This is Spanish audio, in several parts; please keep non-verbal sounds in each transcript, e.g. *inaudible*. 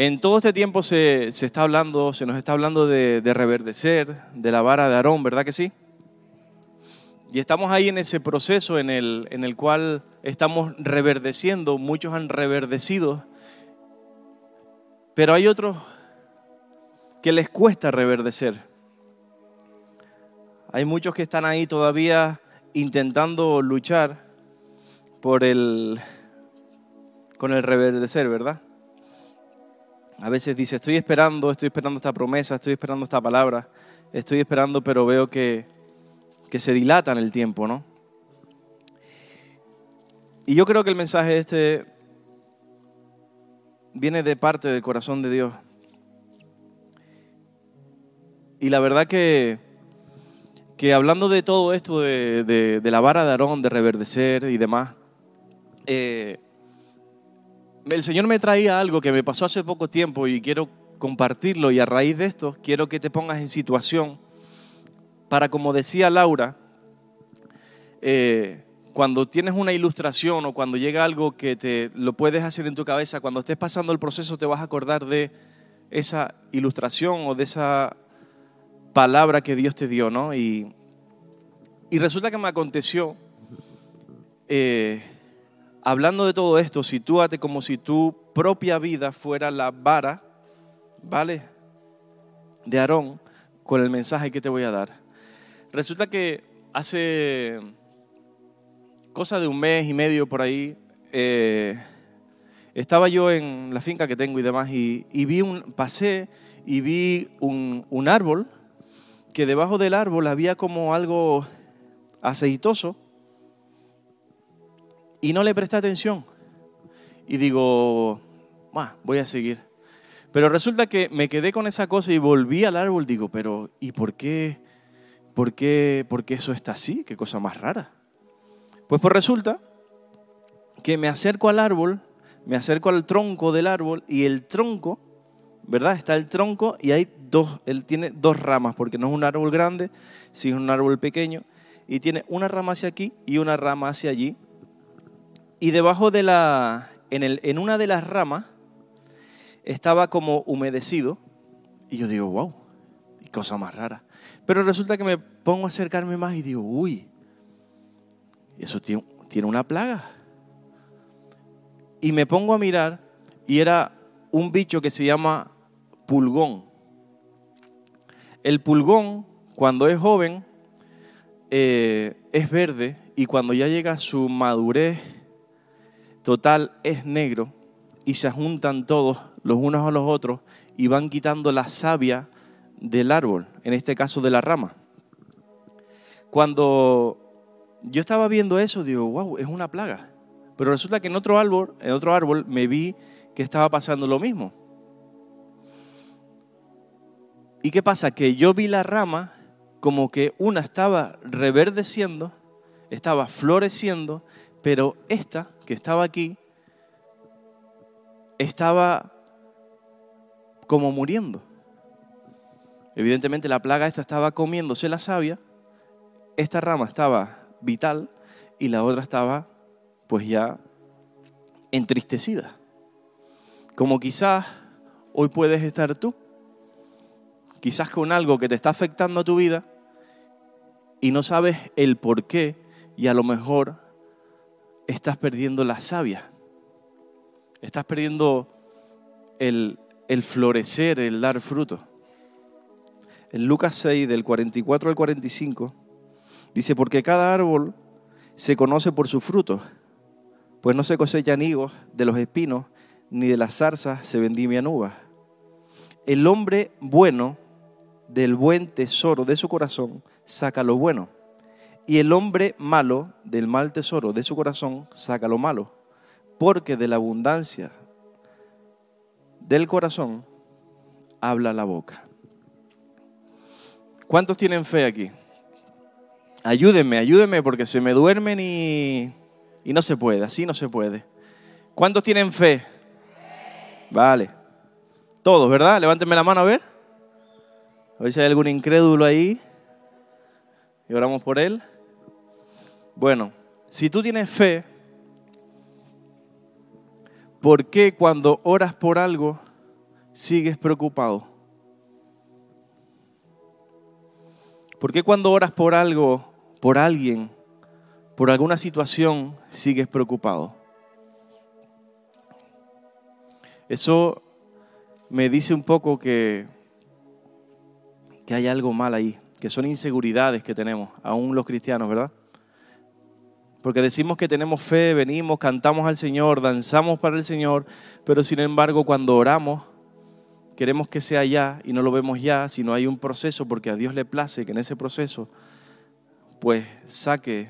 En todo este tiempo se, se está hablando, se nos está hablando de, de reverdecer, de la vara de Aarón, ¿verdad que sí? Y estamos ahí en ese proceso en el, en el cual estamos reverdeciendo, muchos han reverdecido, pero hay otros que les cuesta reverdecer. Hay muchos que están ahí todavía intentando luchar por el con el reverdecer, ¿verdad? A veces dice, estoy esperando, estoy esperando esta promesa, estoy esperando esta palabra, estoy esperando, pero veo que, que se dilata en el tiempo, ¿no? Y yo creo que el mensaje este viene de parte del corazón de Dios. Y la verdad que, que hablando de todo esto, de, de, de la vara de Aarón, de reverdecer y demás, eh, el Señor me traía algo que me pasó hace poco tiempo y quiero compartirlo y a raíz de esto quiero que te pongas en situación para, como decía Laura, eh, cuando tienes una ilustración o cuando llega algo que te lo puedes hacer en tu cabeza, cuando estés pasando el proceso te vas a acordar de esa ilustración o de esa palabra que Dios te dio, ¿no? Y, y resulta que me aconteció, eh, hablando de todo esto, sitúate como si tu propia vida fuera la vara, ¿vale? De Aarón con el mensaje que te voy a dar. Resulta que hace cosa de un mes y medio por ahí, eh, estaba yo en la finca que tengo y demás y, y vi un, pasé y vi un, un árbol que debajo del árbol había como algo aceitoso y no le presté atención. Y digo, voy a seguir. Pero resulta que me quedé con esa cosa y volví al árbol. Digo, pero ¿y por qué? ¿Por qué, por qué eso está así? Qué cosa más rara. Pues pues resulta que me acerco al árbol, me acerco al tronco del árbol y el tronco, ¿verdad? Está el tronco y hay dos, él tiene dos ramas, porque no es un árbol grande, sino es un árbol pequeño, y tiene una rama hacia aquí y una rama hacia allí. Y debajo de la, en, el, en una de las ramas estaba como humedecido, y yo digo, wow, cosa más rara. Pero resulta que me pongo a acercarme más y digo, uy, eso tiene, tiene una plaga. Y me pongo a mirar y era un bicho que se llama pulgón. El pulgón, cuando es joven, eh, es verde y cuando ya llega a su madurez total es negro y se juntan todos los unos a los otros y van quitando la savia del árbol, en este caso de la rama. Cuando yo estaba viendo eso, digo, wow, es una plaga. Pero resulta que en otro árbol, en otro árbol me vi que estaba pasando lo mismo. ¿Y qué pasa? Que yo vi la rama como que una estaba reverdeciendo, estaba floreciendo, pero esta que estaba aquí estaba como muriendo. Evidentemente la plaga esta estaba comiéndose la savia, esta rama estaba vital y la otra estaba pues ya entristecida. Como quizás hoy puedes estar tú, quizás con algo que te está afectando a tu vida y no sabes el por qué y a lo mejor estás perdiendo la savia, estás perdiendo el, el florecer, el dar fruto. En Lucas 6, del 44 al 45, dice, porque cada árbol se conoce por sus frutos, pues no se cosechan higos de los espinos, ni de las zarzas se vendimian uvas. El hombre bueno del buen tesoro de su corazón saca lo bueno, y el hombre malo del mal tesoro de su corazón saca lo malo, porque de la abundancia del corazón habla la boca. ¿Cuántos tienen fe aquí? Ayúdenme, ayúdenme porque se me duermen y, y no se puede, así no se puede. ¿Cuántos tienen fe? Vale. Todos, ¿verdad? Levántenme la mano a ver. A ver si hay algún incrédulo ahí. Y oramos por él. Bueno, si tú tienes fe, ¿por qué cuando oras por algo sigues preocupado? ¿Por qué cuando oras por algo, por alguien, por alguna situación, sigues preocupado? Eso me dice un poco que, que hay algo mal ahí, que son inseguridades que tenemos, aún los cristianos, ¿verdad? Porque decimos que tenemos fe, venimos, cantamos al Señor, danzamos para el Señor, pero sin embargo cuando oramos queremos que sea ya y no lo vemos ya, sino hay un proceso porque a Dios le place que en ese proceso pues saque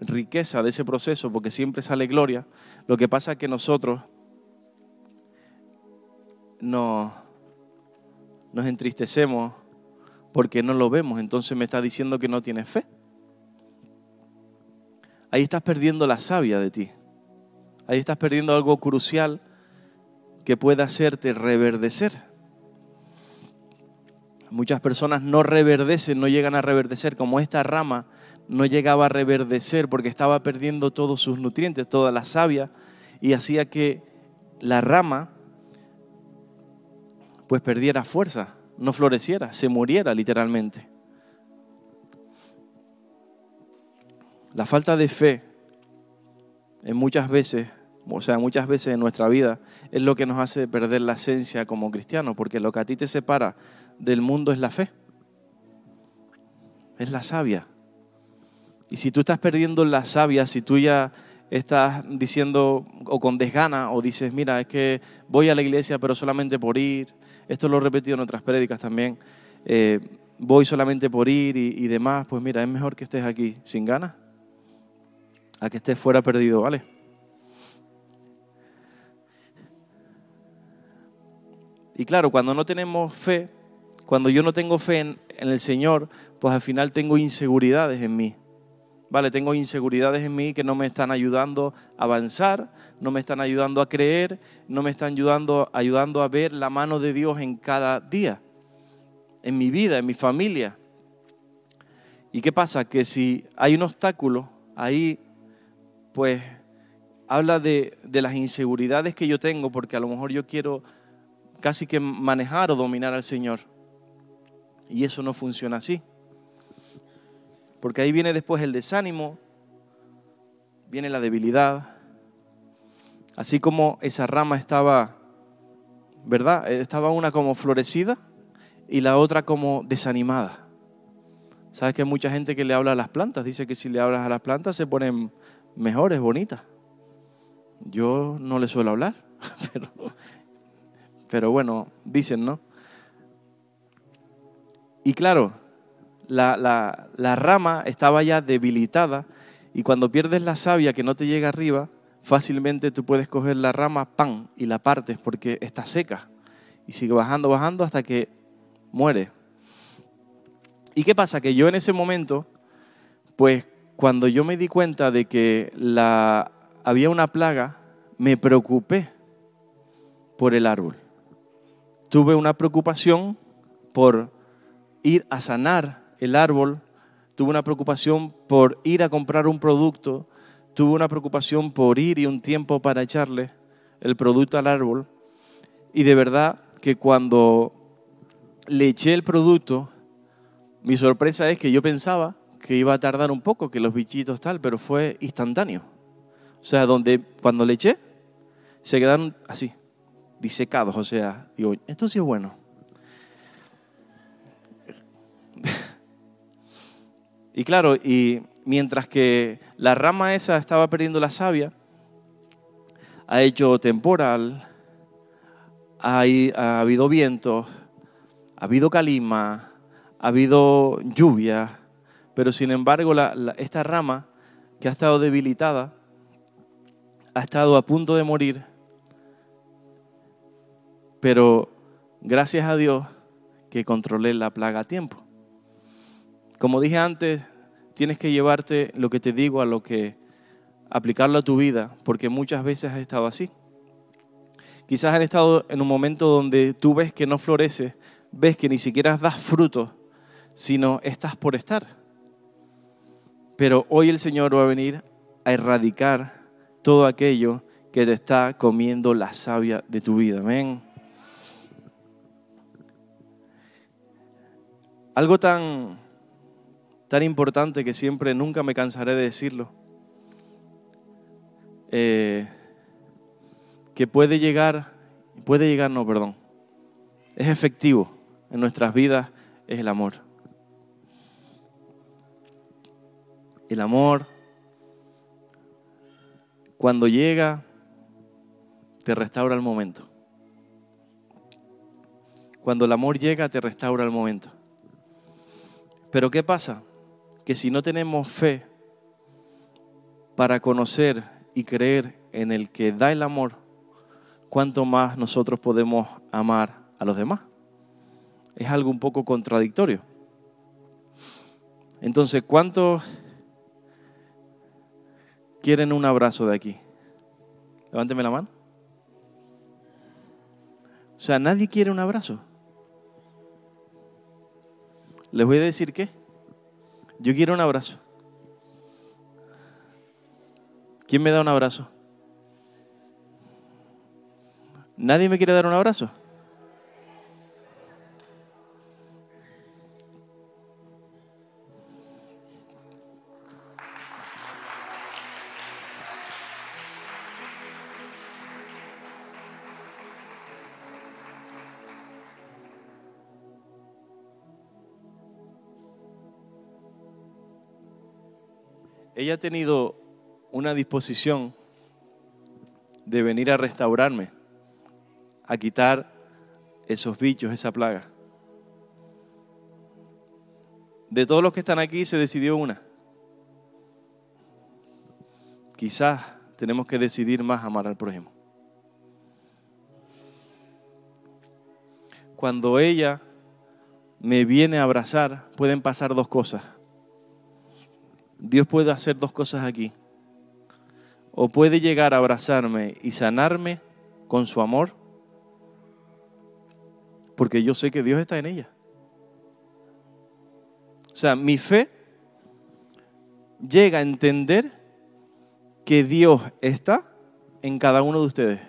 riqueza de ese proceso porque siempre sale gloria. Lo que pasa es que nosotros no, nos entristecemos porque no lo vemos, entonces me está diciendo que no tienes fe. Ahí estás perdiendo la savia de ti. Ahí estás perdiendo algo crucial que puede hacerte reverdecer. Muchas personas no reverdecen, no llegan a reverdecer, como esta rama no llegaba a reverdecer porque estaba perdiendo todos sus nutrientes, toda la savia, y hacía que la rama pues perdiera fuerza, no floreciera, se muriera literalmente. La falta de fe en muchas veces o sea, muchas veces en nuestra vida es lo que nos hace perder la esencia como cristianos, porque lo que a ti te separa del mundo es la fe, es la savia. Y si tú estás perdiendo la savia, si tú ya estás diciendo o con desgana o dices, mira, es que voy a la iglesia pero solamente por ir, esto lo he repetido en otras prédicas también, eh, voy solamente por ir y, y demás, pues mira, es mejor que estés aquí sin ganas a que estés fuera perdido, ¿vale? Y claro, cuando no tenemos fe, cuando yo no tengo fe en, el Señor, pues al final tengo inseguridades en mí. Vale, tengo inseguridades en mí que no me están ayudando a avanzar, no me están ayudando a creer, no me están ayudando, ayudando a ver la mano de Dios en cada día, en mi vida, en mi familia. ¿Y qué pasa? Que si hay un obstáculo, ahí pues habla de, las inseguridades que yo tengo, porque a lo mejor yo quiero casi que manejar o dominar al Señor. Y eso no funciona así. Porque ahí viene después el desánimo, viene la debilidad. Así como esa rama estaba, ¿verdad? Estaba una como florecida y la otra como desanimada. ¿Sabes que hay mucha gente que le habla a las plantas? Dice que si le hablas a las plantas se ponen mejores, bonitas. Yo no le suelo hablar, *laughs* pero pero bueno, dicen, ¿no? Y claro, la, la, rama estaba ya debilitada y cuando pierdes la savia que no te llega arriba, fácilmente tú puedes coger la rama, pan, y la partes porque está seca. Y sigue bajando, bajando hasta que muere. ¿Y qué pasa? Que yo en ese momento, pues cuando yo me di cuenta de que había una plaga, me preocupé por el árbol tuve una preocupación por ir a sanar el árbol, tuve una preocupación por ir a comprar un producto, tuve una preocupación por ir y un tiempo para echarle el producto al árbol. Y de verdad que cuando le eché el producto, mi sorpresa es que yo pensaba que iba a tardar un poco, que los bichitos tal, pero fue instantáneo. O sea, donde cuando le eché, se quedaron así, disecados, o sea, digo, esto sí es bueno. *laughs* y claro, y mientras que la rama esa estaba perdiendo la savia, ha hecho temporal, ha, ha habido viento, ha habido calima, ha habido lluvia, pero sin embargo esta rama que ha estado debilitada, ha estado a punto de morir, pero gracias a Dios que controlé la plaga a tiempo. Como dije antes, tienes que llevarte lo que te digo a lo que aplicarlo a tu vida, porque muchas veces has estado así. Quizás has estado en un momento donde tú ves que no florece, ves que ni siquiera das frutos, sino estás por estar. Pero hoy el Señor va a venir a erradicar todo aquello que te está comiendo la savia de tu vida. Amén. Algo tan, tan importante que siempre nunca me cansaré de decirlo, eh, que puede llegar, puede llegar, no, perdón, es efectivo en nuestras vidas, es el amor. El amor, cuando llega, te restaura el momento. Cuando el amor llega, te restaura el momento. Pero ¿qué pasa? Que si no tenemos fe para conocer y creer en el que da el amor, ¿cuánto más nosotros podemos amar a los demás? Es algo un poco contradictorio. Entonces, ¿cuántos quieren un abrazo de aquí? Levánteme la mano. O sea, nadie quiere un abrazo. Les voy a decir qué. Yo quiero un abrazo. ¿Quién me da un abrazo? ¿Nadie me quiere dar un abrazo? Ella ha tenido una disposición de venir a restaurarme, a quitar esos bichos, esa plaga. De todos los que están aquí se decidió una. Quizás tenemos que decidir más amar al prójimo. Cuando ella me viene a abrazar, pueden pasar dos cosas. Dios puede hacer dos cosas aquí. O puede llegar a abrazarme y sanarme con su amor, porque yo sé que Dios está en ella. O sea, mi fe llega a entender que Dios está en cada uno de ustedes.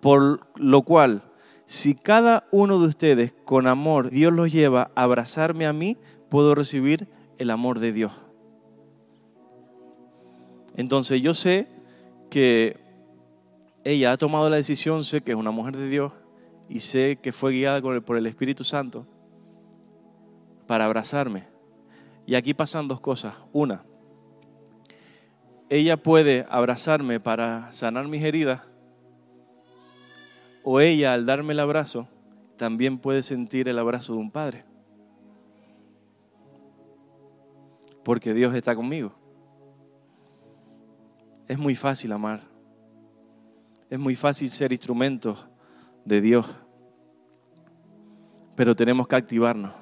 Por lo cual, si cada uno de ustedes con amor Dios los lleva a abrazarme a mí, puedo recibir el amor de Dios. Entonces yo sé que ella ha tomado la decisión, sé que es una mujer de Dios y sé que fue guiada por el Espíritu Santo para abrazarme. Y aquí pasan dos cosas. Una, ella puede abrazarme para sanar mis heridas o ella al darme el abrazo también puede sentir el abrazo de un padre. Porque Dios está conmigo. Es muy fácil amar. Es muy fácil ser instrumentos de Dios. Pero tenemos que activarnos.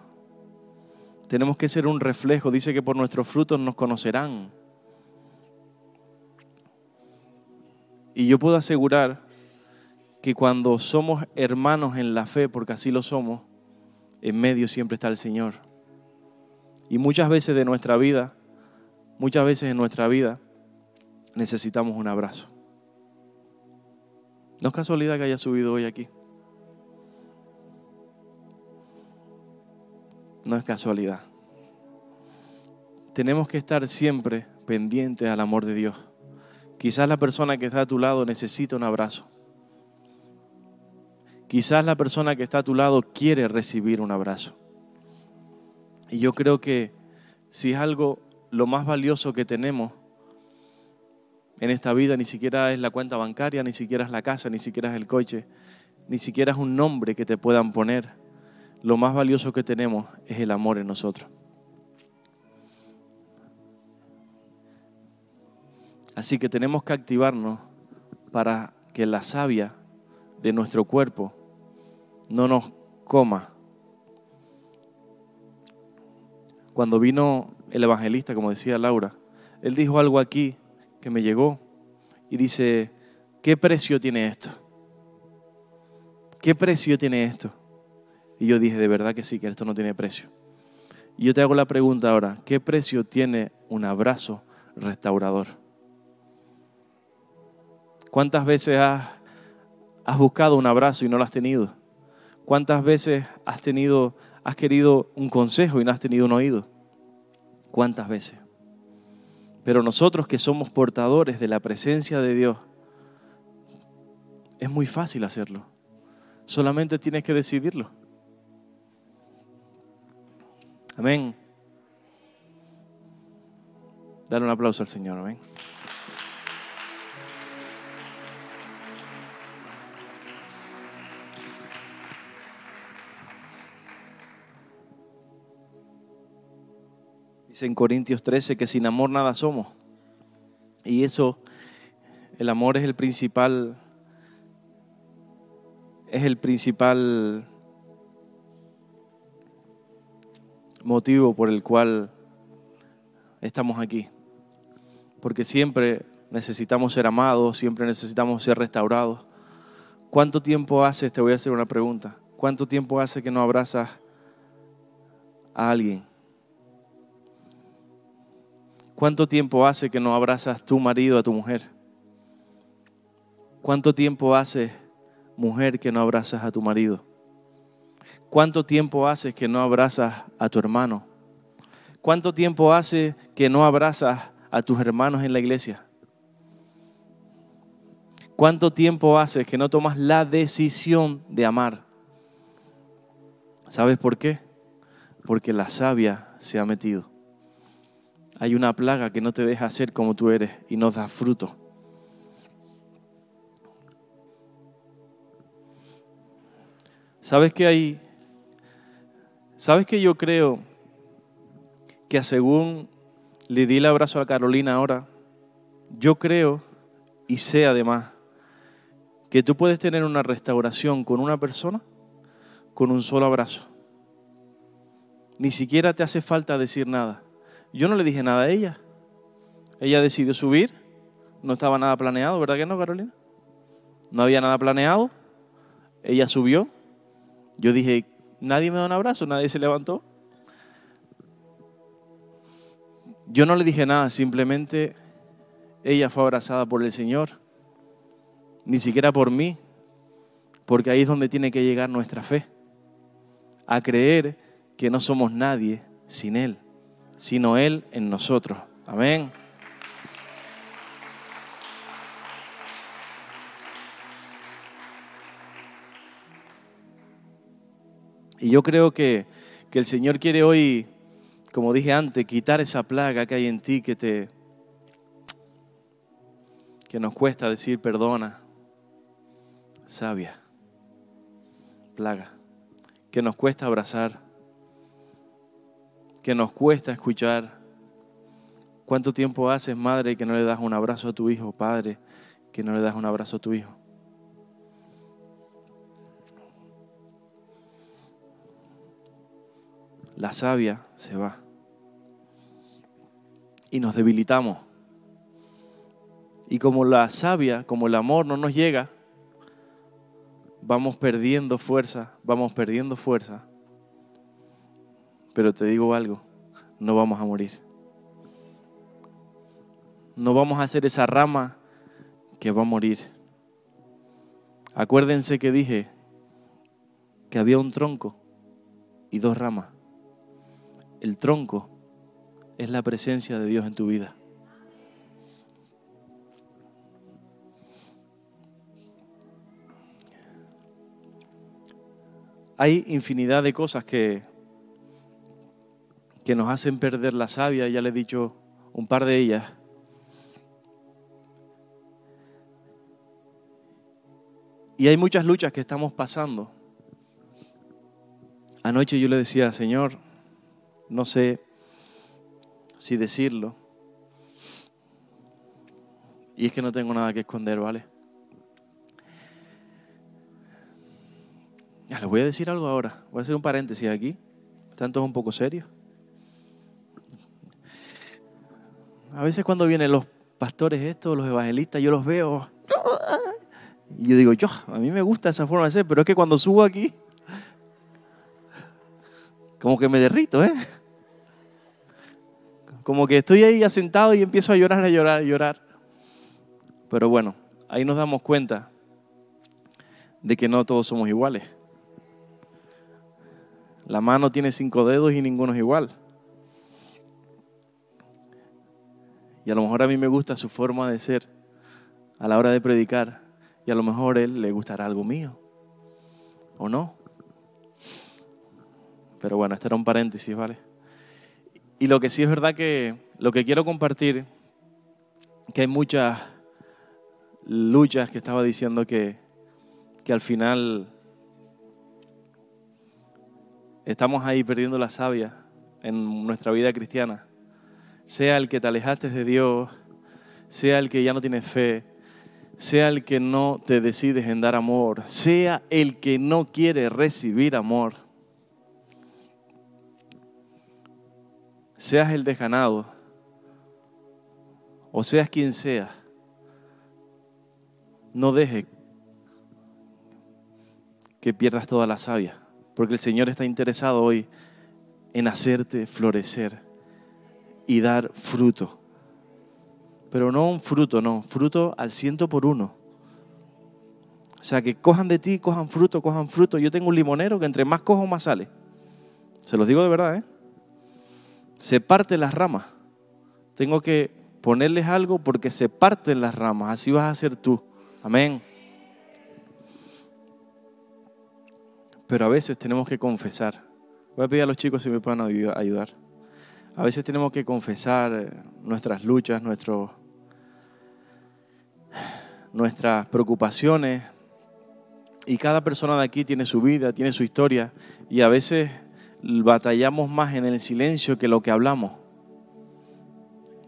Tenemos que ser un reflejo. Dice que por nuestros frutos nos conocerán. Y yo puedo asegurar que cuando somos hermanos en la fe, porque así lo somos, en medio siempre está el Señor. Y muchas veces de nuestra vida, muchas veces en nuestra vida, necesitamos un abrazo. No es casualidad que haya subido hoy aquí. No es casualidad. Tenemos que estar siempre pendientes al amor de Dios. Quizás la persona que está a tu lado necesita un abrazo. Quizás la persona que está a tu lado quiere recibir un abrazo. Y yo creo que si es algo lo más valioso que tenemos, en esta vida ni siquiera es la cuenta bancaria, ni siquiera es la casa, ni siquiera es el coche, ni siquiera es un nombre que te puedan poner. Lo más valioso que tenemos es el amor en nosotros. Así que tenemos que activarnos para que la savia de nuestro cuerpo no nos coma. Cuando vino el evangelista, como decía Laura, él dijo algo aquí que me llegó y dice, ¿qué precio tiene esto? ¿Qué precio tiene esto? Y yo dije, de verdad que sí, que esto no tiene precio. Y yo te hago la pregunta ahora, ¿qué precio tiene un abrazo restaurador? ¿Cuántas veces has, buscado un abrazo y no lo has tenido? ¿Cuántas veces has tenido has querido un consejo y no has tenido un oído? ¿Cuántas veces? Pero nosotros que somos portadores de la presencia de Dios, es muy fácil hacerlo. Solamente tienes que decidirlo. Amén. Dale un aplauso al Señor. Amén. En Corintios 13 que sin amor nada somos. Y eso, el amor es el principal, es el principal motivo por el cual estamos aquí. Porque siempre necesitamos ser amados, siempre necesitamos ser restaurados. ¿Cuánto tiempo hace, te voy a hacer una pregunta, cuánto tiempo hace que no abrazas a alguien? ¿Cuánto tiempo hace que no abrazas tu marido a tu mujer? ¿Cuánto tiempo hace, mujer, que no abrazas a tu marido? ¿Cuánto tiempo hace que no abrazas a tu hermano? ¿Cuánto tiempo hace que no abrazas a tus hermanos en la iglesia? ¿Cuánto tiempo hace que no tomas la decisión de amar? ¿Sabes por qué? Porque la savia se ha metido. Hay una plaga que no te deja ser como tú eres y no da fruto. ¿Sabes que hay? ¿Sabes que yo creo que según le di el abrazo a Carolina ahora, yo creo y sé además que tú puedes tener una restauración con una persona con un solo abrazo. Ni siquiera te hace falta decir nada. Yo no le dije nada a ella. Ella decidió subir, no estaba nada planeado, ¿verdad que no, Carolina? No había nada planeado. Ella subió. Yo dije, nadie me da un abrazo, nadie se levantó. Yo no le dije nada, simplemente ella fue abrazada por el Señor, ni siquiera por mí, porque ahí es donde tiene que llegar nuestra fe, a creer que no somos nadie sin Él sino Él en nosotros. Amén. Y yo creo que, que, el Señor quiere hoy, como dije antes, quitar esa plaga que hay en ti que te que nos cuesta decir perdona, sabia, plaga, que nos cuesta abrazar que nos cuesta escuchar. ¿Cuánto tiempo haces, madre, que no le das un abrazo a tu hijo, padre, que no le das un abrazo a tu hijo? La savia se va. Y nos debilitamos. Y como la savia, como el amor no nos llega, vamos perdiendo fuerza, vamos perdiendo fuerza pero te digo algo, no vamos a morir. No vamos a hacer esa rama que va a morir. Acuérdense que dije que había un tronco y dos ramas. El tronco es la presencia de Dios en tu vida. Hay infinidad de cosas que que nos hacen perder la savia, ya le he dicho un par de ellas. Y hay muchas luchas que estamos pasando. Anoche yo le decía, Señor, no sé si decirlo. Y es que no tengo nada que esconder, ¿vale? Les voy a decir algo ahora. Voy a hacer un paréntesis aquí. Tanto es un poco serio. A veces cuando vienen los pastores estos, los evangelistas, yo los veo. Y *laughs* yo digo, yo, a mí me gusta esa forma de ser, pero es que cuando subo aquí, como que me derrito, ¿eh? Como que estoy ahí asentado y empiezo a llorar, a llorar, a llorar. Pero bueno, ahí nos damos cuenta de que no todos somos iguales. La mano tiene cinco dedos y ninguno es igual. Y a lo mejor a mí me gusta su forma de ser a la hora de predicar. Y a lo mejor a él le gustará algo mío. ¿O no? Pero bueno, este era un paréntesis, ¿vale? Y lo que sí es verdad que lo que quiero compartir, que hay muchas luchas que estaba diciendo que, que al final estamos ahí perdiendo la savia en nuestra vida cristiana. Sea el que te alejaste de Dios, sea el que ya no tienes fe, sea el que no te decides en dar amor, sea el que no quiere recibir amor, seas el desganado o seas quien sea, no deje que pierdas toda la savia, porque el Señor está interesado hoy en hacerte florecer y dar fruto. Pero no un fruto, no, fruto al ciento por uno. O sea, que cojan de ti, cojan fruto, cojan fruto. Yo tengo un limonero que entre más cojo, más sale. Se los digo de verdad, ¿eh? Se parten las ramas. Tengo que ponerles algo porque se parten las ramas. Así vas a ser tú. Amén. Pero a veces tenemos que confesar. Voy a pedir a los chicos si me pueden ayudar. A veces tenemos que confesar eh, nuestras luchas, nuestras preocupaciones. Y cada persona de aquí tiene su vida, tiene su historia. Y a veces batallamos más en el silencio que lo que hablamos.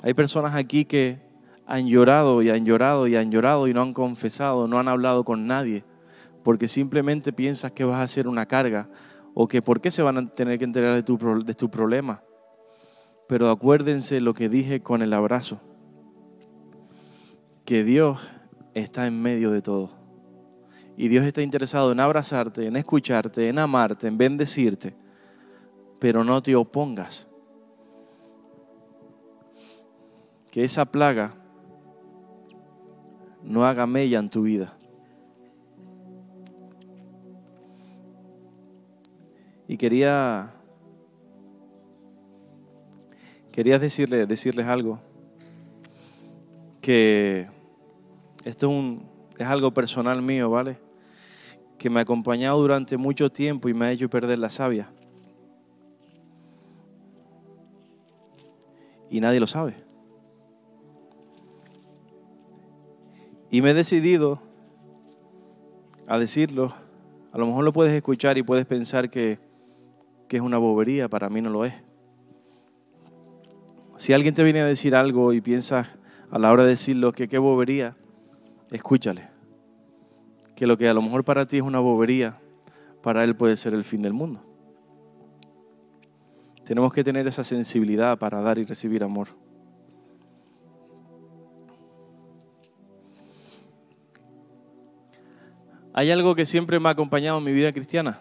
Hay personas aquí que han llorado y han llorado y han llorado y no han confesado, no han hablado con nadie, porque simplemente piensas que vas a ser una carga o que por qué se van a tener que enterar de tu, de tu problema. Pero acuérdense lo que dije con el abrazo, que Dios está en medio de todo. Y Dios está interesado en abrazarte, en escucharte, en amarte, en bendecirte, pero no te opongas. Que esa plaga no haga mella en tu vida. Y quería quería decirle, decirles algo, que esto es, un, es algo personal mío, ¿vale? Que me ha acompañado durante mucho tiempo y me ha hecho perder la savia. Y nadie lo sabe. Y me he decidido a decirlo. A lo mejor lo puedes escuchar y puedes pensar que, que es una bobería, para mí no lo es. Si alguien te viene a decir algo y piensas a la hora de decirlo que qué bobería, escúchale. Que lo que a lo mejor para ti es una bobería, para él puede ser el fin del mundo. Tenemos que tener esa sensibilidad para dar y recibir amor. Hay algo que siempre me ha acompañado en mi vida cristiana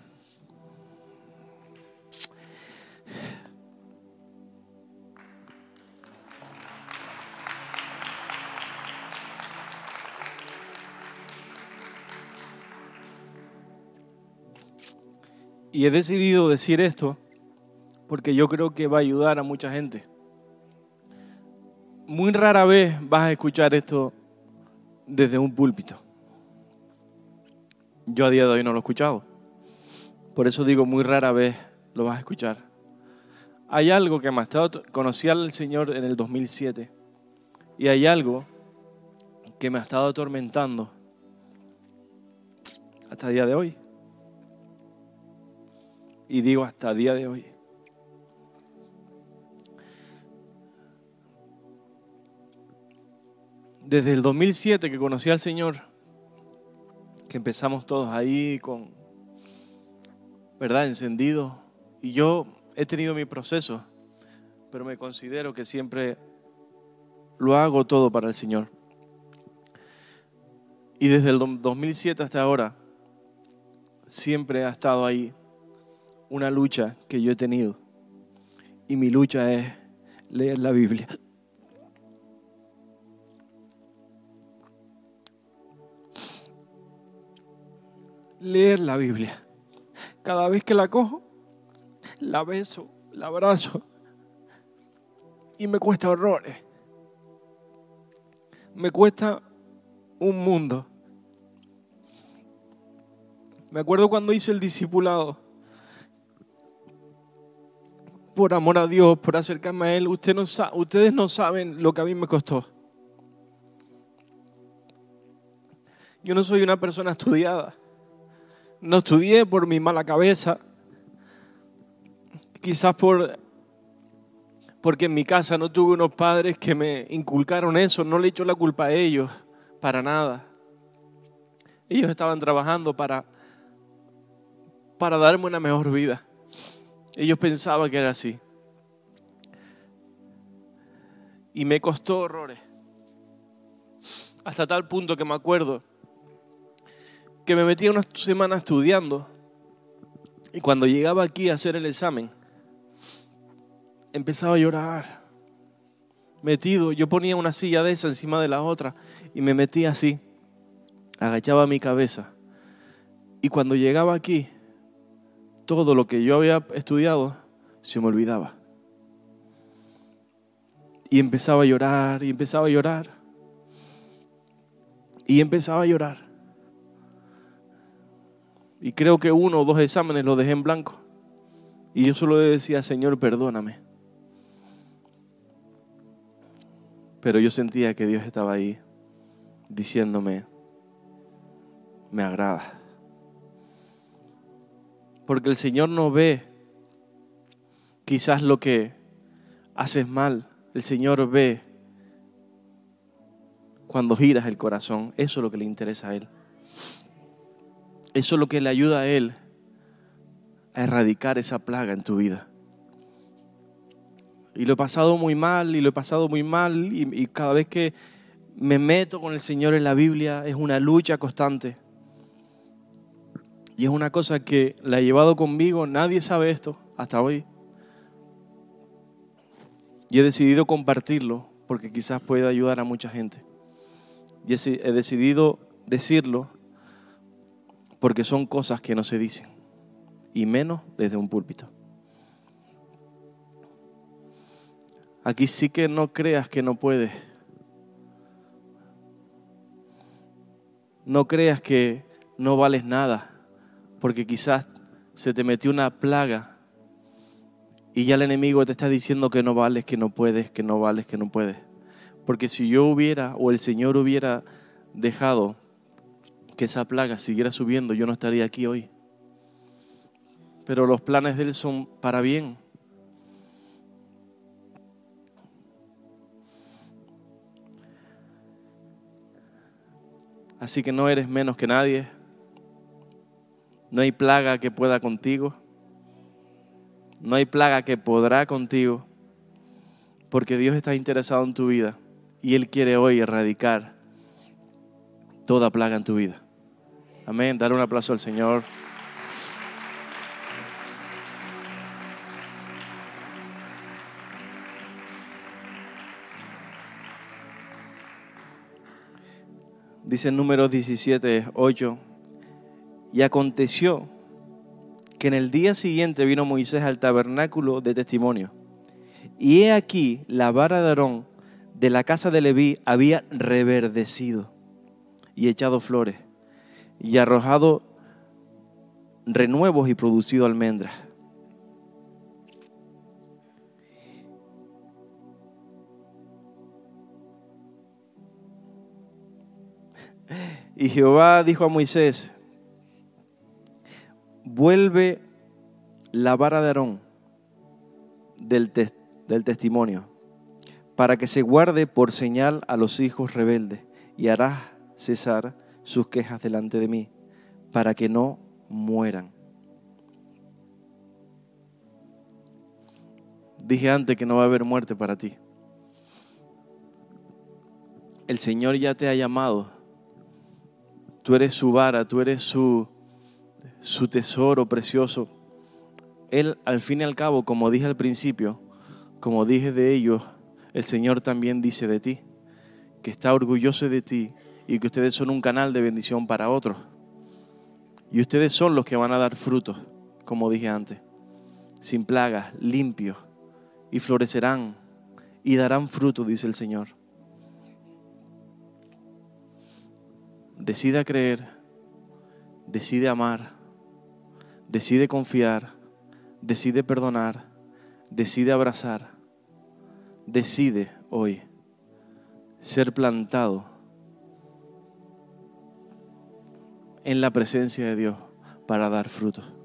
Y he decidido decir esto porque yo creo que va a ayudar a mucha gente. Muy rara vez vas a escuchar esto desde un púlpito. Yo a día de hoy no lo he escuchado. Por eso digo, muy rara vez lo vas a escuchar. Hay algo que me ha estado, conocí al Señor en el 2007 y hay algo que me ha estado atormentando hasta el día de hoy y digo hasta el día de hoy. Desde el 2007 que conocí al Señor, que empezamos todos ahí con, ¿verdad?, encendido. Y yo he tenido mi proceso, pero me considero que siempre lo hago todo para el Señor. Y desde el 2007 hasta ahora, siempre ha estado ahí una lucha que yo he tenido. Y mi lucha es leer la Biblia. Leer la Biblia. Cada vez que la cojo, la beso, la abrazo y me cuesta horrores. Me cuesta un mundo. Me acuerdo cuando hice el discipulado. Por amor a Dios, por acercarme a Él, usted no ustedes no saben lo que a mí me costó. Yo no soy una persona estudiada. No estudié por mi mala cabeza. Quizás por porque en mi casa no tuve unos padres que me inculcaron eso, no le echo la culpa a ellos, para nada. Ellos estaban trabajando para, para darme una mejor vida. Ellos pensaban que era así. Y me costó horrores. Hasta tal punto que me acuerdo que me metía una semana estudiando y cuando llegaba aquí a hacer el examen, empezaba a llorar. Metido, yo ponía una silla de esa encima de la otra y me metía así, agachaba mi cabeza. Y cuando llegaba aquí, todo lo que yo había estudiado se me olvidaba. Y empezaba a llorar, y empezaba a llorar. Y empezaba a llorar. Y creo que uno o dos exámenes los dejé en blanco. Y yo solo decía, Señor, perdóname. Pero yo sentía que Dios estaba ahí diciéndome, me agrada. Porque el Señor no ve quizás lo que haces mal. El Señor ve cuando giras el corazón. Eso es lo que le interesa a Él. Eso es lo que le ayuda a Él a erradicar esa plaga en tu vida. Y lo he pasado muy mal, y lo he pasado muy mal, y, cada vez que me meto con el Señor en la Biblia es una lucha constante. Y es una cosa que la he llevado conmigo, nadie sabe esto hasta hoy. Y he decidido compartirlo porque quizás pueda ayudar a mucha gente. Y he decidido decirlo porque son cosas que no se dicen, y menos desde un púlpito. Aquí sí que no creas que no puedes. No creas que no vales nada, porque quizás se te metió una plaga y ya el enemigo te está diciendo que no vales, que no puedes, que no vales, que no puedes. Porque si yo hubiera o el Señor hubiera dejado que esa plaga siguiera subiendo, yo no estaría aquí hoy. Pero los planes de Él son para bien. Así que no eres menos que nadie. No hay plaga que pueda contigo. No hay plaga que podrá contigo. Porque Dios está interesado en tu vida. Y Él quiere hoy erradicar toda plaga en tu vida. Amén. Dar un aplauso al Señor. Dice número 17, 8. Y aconteció que en el día siguiente vino Moisés al tabernáculo de testimonio. Y he aquí la vara de Aarón de la casa de Leví había reverdecido y echado flores y arrojado renuevos y producido almendras. Y Jehová dijo a Moisés, vuelve la vara de Aarón del, del testimonio, para que se guarde por señal a los hijos rebeldes, y harás cesar sus quejas delante de mí, para que no mueran. Dije antes que no va a haber muerte para ti. El Señor ya te ha llamado. Tú eres su vara, tú eres su, su tesoro precioso. Él, al fin y al cabo, como dije al principio, como dije de ellos, el Señor también dice de ti, que está orgulloso de ti y que ustedes son un canal de bendición para otros. Y ustedes son los que van a dar frutos, como dije antes. sin plagas, limpios, y florecerán y darán fruto, dice el Señor. Decide creer, decide amar, decide confiar, decide perdonar, decide abrazar, decide hoy ser plantado en la presencia de Dios para dar fruto.